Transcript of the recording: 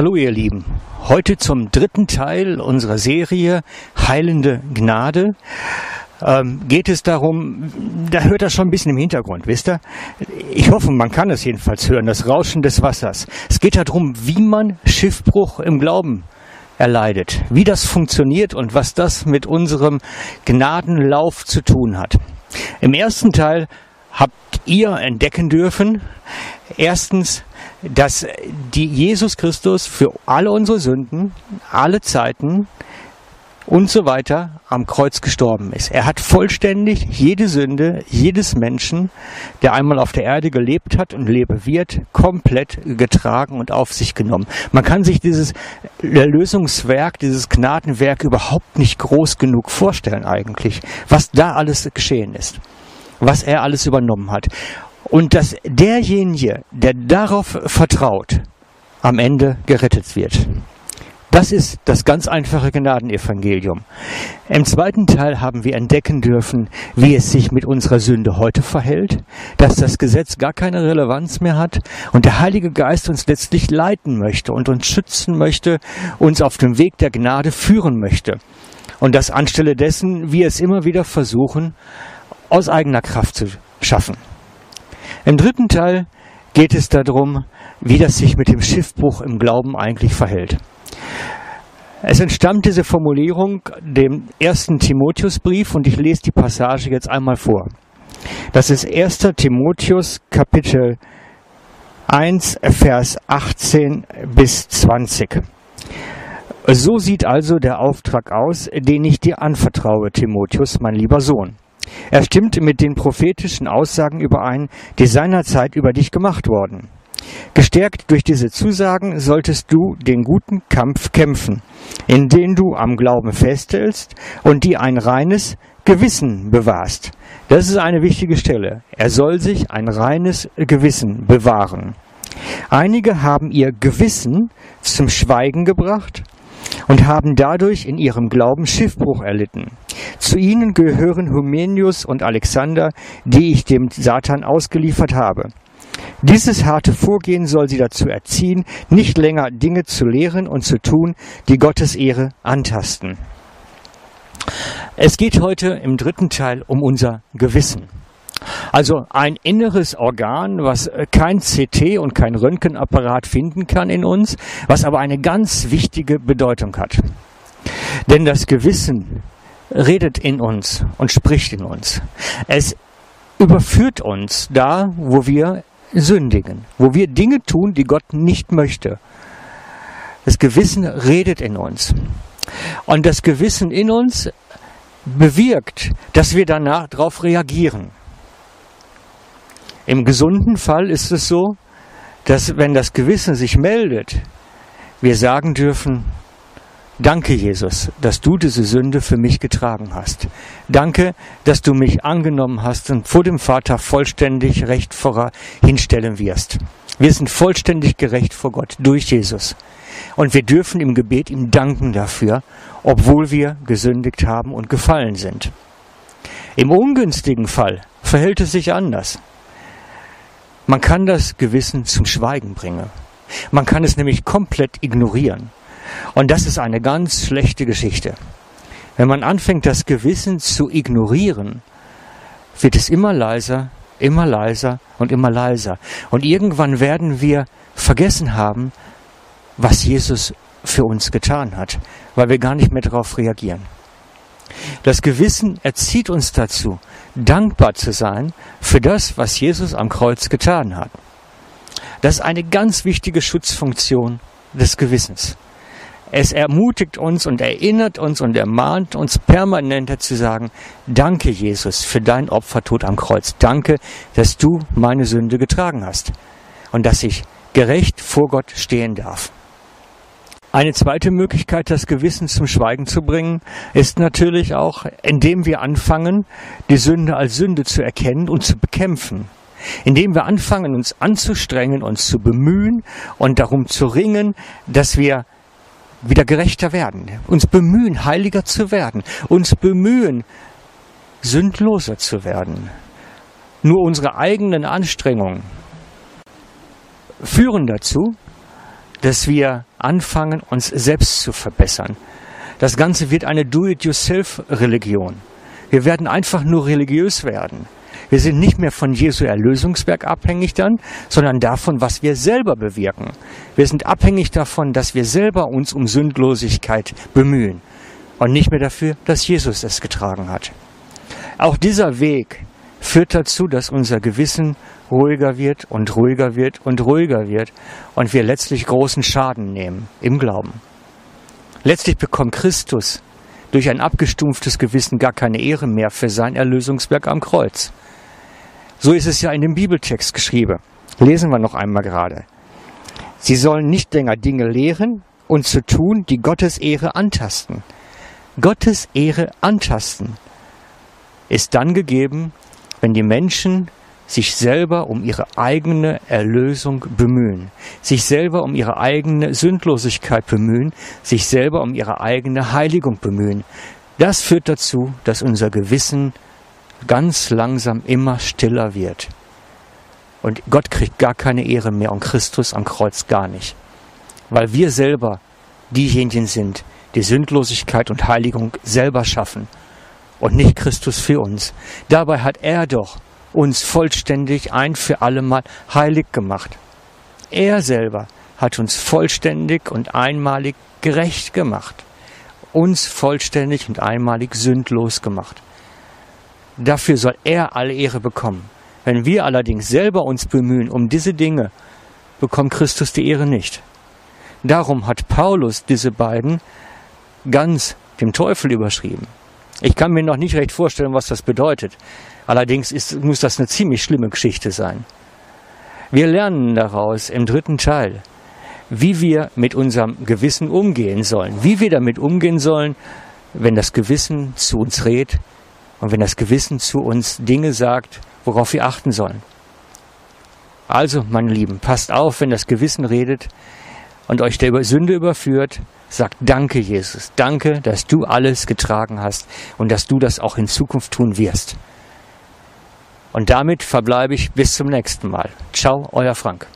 Hallo ihr Lieben, heute zum dritten Teil unserer Serie Heilende Gnade. Ähm, geht es darum, da hört das schon ein bisschen im Hintergrund, wisst ihr? Ich hoffe, man kann es jedenfalls hören, das Rauschen des Wassers. Es geht darum, wie man Schiffbruch im Glauben erleidet, wie das funktioniert und was das mit unserem Gnadenlauf zu tun hat. Im ersten Teil habt ihr entdecken dürfen, erstens, dass die Jesus Christus für alle unsere Sünden, alle Zeiten und so weiter am Kreuz gestorben ist. Er hat vollständig jede Sünde jedes Menschen, der einmal auf der Erde gelebt hat und lebe wird, komplett getragen und auf sich genommen. Man kann sich dieses Erlösungswerk, dieses Gnadenwerk überhaupt nicht groß genug vorstellen eigentlich, was da alles geschehen ist, was er alles übernommen hat. Und dass derjenige, der darauf vertraut, am Ende gerettet wird. Das ist das ganz einfache Gnadenevangelium. Im zweiten Teil haben wir entdecken dürfen, wie es sich mit unserer Sünde heute verhält, dass das Gesetz gar keine Relevanz mehr hat und der Heilige Geist uns letztlich leiten möchte und uns schützen möchte, uns auf dem Weg der Gnade führen möchte. Und das anstelle dessen wir es immer wieder versuchen, aus eigener Kraft zu schaffen. Im dritten Teil geht es darum, wie das sich mit dem Schiffbruch im Glauben eigentlich verhält. Es entstammt diese Formulierung dem ersten Timotheusbrief und ich lese die Passage jetzt einmal vor. Das ist 1. Timotheus Kapitel 1, Vers 18 bis 20. So sieht also der Auftrag aus, den ich dir anvertraue, Timotheus, mein lieber Sohn. Er stimmt mit den prophetischen Aussagen überein, die seinerzeit über dich gemacht wurden. Gestärkt durch diese Zusagen solltest du den guten Kampf kämpfen, in den du am Glauben festhältst und die ein reines Gewissen bewahrst. Das ist eine wichtige Stelle. Er soll sich ein reines Gewissen bewahren. Einige haben ihr Gewissen zum Schweigen gebracht und haben dadurch in ihrem Glauben Schiffbruch erlitten. Zu ihnen gehören Humenius und Alexander, die ich dem Satan ausgeliefert habe. Dieses harte Vorgehen soll sie dazu erziehen, nicht länger Dinge zu lehren und zu tun, die Gottes Ehre antasten. Es geht heute im dritten Teil um unser Gewissen. Also ein inneres Organ, was kein CT und kein Röntgenapparat finden kann in uns, was aber eine ganz wichtige Bedeutung hat. Denn das Gewissen redet in uns und spricht in uns. Es überführt uns da, wo wir sündigen, wo wir Dinge tun, die Gott nicht möchte. Das Gewissen redet in uns. Und das Gewissen in uns bewirkt, dass wir danach darauf reagieren. Im gesunden Fall ist es so, dass wenn das Gewissen sich meldet, wir sagen dürfen, Danke, Jesus, dass du diese Sünde für mich getragen hast. Danke, dass du mich angenommen hast und vor dem Vater vollständig recht hinstellen wirst. Wir sind vollständig gerecht vor Gott durch Jesus. Und wir dürfen im Gebet ihm danken dafür, obwohl wir gesündigt haben und gefallen sind. Im ungünstigen Fall verhält es sich anders. Man kann das Gewissen zum Schweigen bringen. Man kann es nämlich komplett ignorieren. Und das ist eine ganz schlechte Geschichte. Wenn man anfängt, das Gewissen zu ignorieren, wird es immer leiser, immer leiser und immer leiser. Und irgendwann werden wir vergessen haben, was Jesus für uns getan hat, weil wir gar nicht mehr darauf reagieren. Das Gewissen erzieht uns dazu, dankbar zu sein für das, was Jesus am Kreuz getan hat. Das ist eine ganz wichtige Schutzfunktion des Gewissens. Es ermutigt uns und erinnert uns und ermahnt uns permanent zu sagen, danke Jesus für dein Opfertod am Kreuz. Danke, dass du meine Sünde getragen hast und dass ich gerecht vor Gott stehen darf. Eine zweite Möglichkeit, das Gewissen zum Schweigen zu bringen, ist natürlich auch, indem wir anfangen, die Sünde als Sünde zu erkennen und zu bekämpfen. Indem wir anfangen, uns anzustrengen, uns zu bemühen und darum zu ringen, dass wir wieder gerechter werden, uns bemühen, heiliger zu werden, uns bemühen, sündloser zu werden. Nur unsere eigenen Anstrengungen führen dazu, dass wir anfangen, uns selbst zu verbessern. Das Ganze wird eine Do-it-yourself-Religion. Wir werden einfach nur religiös werden. Wir sind nicht mehr von Jesu Erlösungswerk abhängig dann, sondern davon, was wir selber bewirken. Wir sind abhängig davon, dass wir selber uns um Sündlosigkeit bemühen und nicht mehr dafür, dass Jesus es getragen hat. Auch dieser Weg führt dazu, dass unser Gewissen ruhiger wird und ruhiger wird und ruhiger wird und wir letztlich großen Schaden nehmen im Glauben. Letztlich bekommt Christus durch ein abgestumpftes Gewissen gar keine Ehre mehr für sein Erlösungswerk am Kreuz. So ist es ja in dem Bibeltext geschrieben. Lesen wir noch einmal gerade. Sie sollen nicht länger Dinge lehren und zu tun, die Gottes Ehre antasten. Gottes Ehre antasten ist dann gegeben, wenn die Menschen sich selber um ihre eigene Erlösung bemühen, sich selber um ihre eigene Sündlosigkeit bemühen, sich selber um ihre eigene Heiligung bemühen. Das führt dazu, dass unser Gewissen ganz langsam immer stiller wird. Und Gott kriegt gar keine Ehre mehr und Christus am Kreuz gar nicht. Weil wir selber diejenigen sind, die Sündlosigkeit und Heiligung selber schaffen und nicht Christus für uns. Dabei hat er doch uns vollständig ein für allemal heilig gemacht. Er selber hat uns vollständig und einmalig gerecht gemacht, uns vollständig und einmalig sündlos gemacht. Dafür soll er alle Ehre bekommen. Wenn wir allerdings selber uns bemühen um diese Dinge, bekommt Christus die Ehre nicht. Darum hat Paulus diese beiden ganz dem Teufel überschrieben. Ich kann mir noch nicht recht vorstellen, was das bedeutet. Allerdings ist, muss das eine ziemlich schlimme Geschichte sein. Wir lernen daraus im dritten Teil, wie wir mit unserem Gewissen umgehen sollen, wie wir damit umgehen sollen, wenn das Gewissen zu uns redet und wenn das Gewissen zu uns Dinge sagt, worauf wir achten sollen. Also, meine Lieben, passt auf, wenn das Gewissen redet und euch der Sünde überführt, sagt Danke, Jesus. Danke, dass du alles getragen hast und dass du das auch in Zukunft tun wirst. Und damit verbleibe ich bis zum nächsten Mal. Ciao, euer Frank.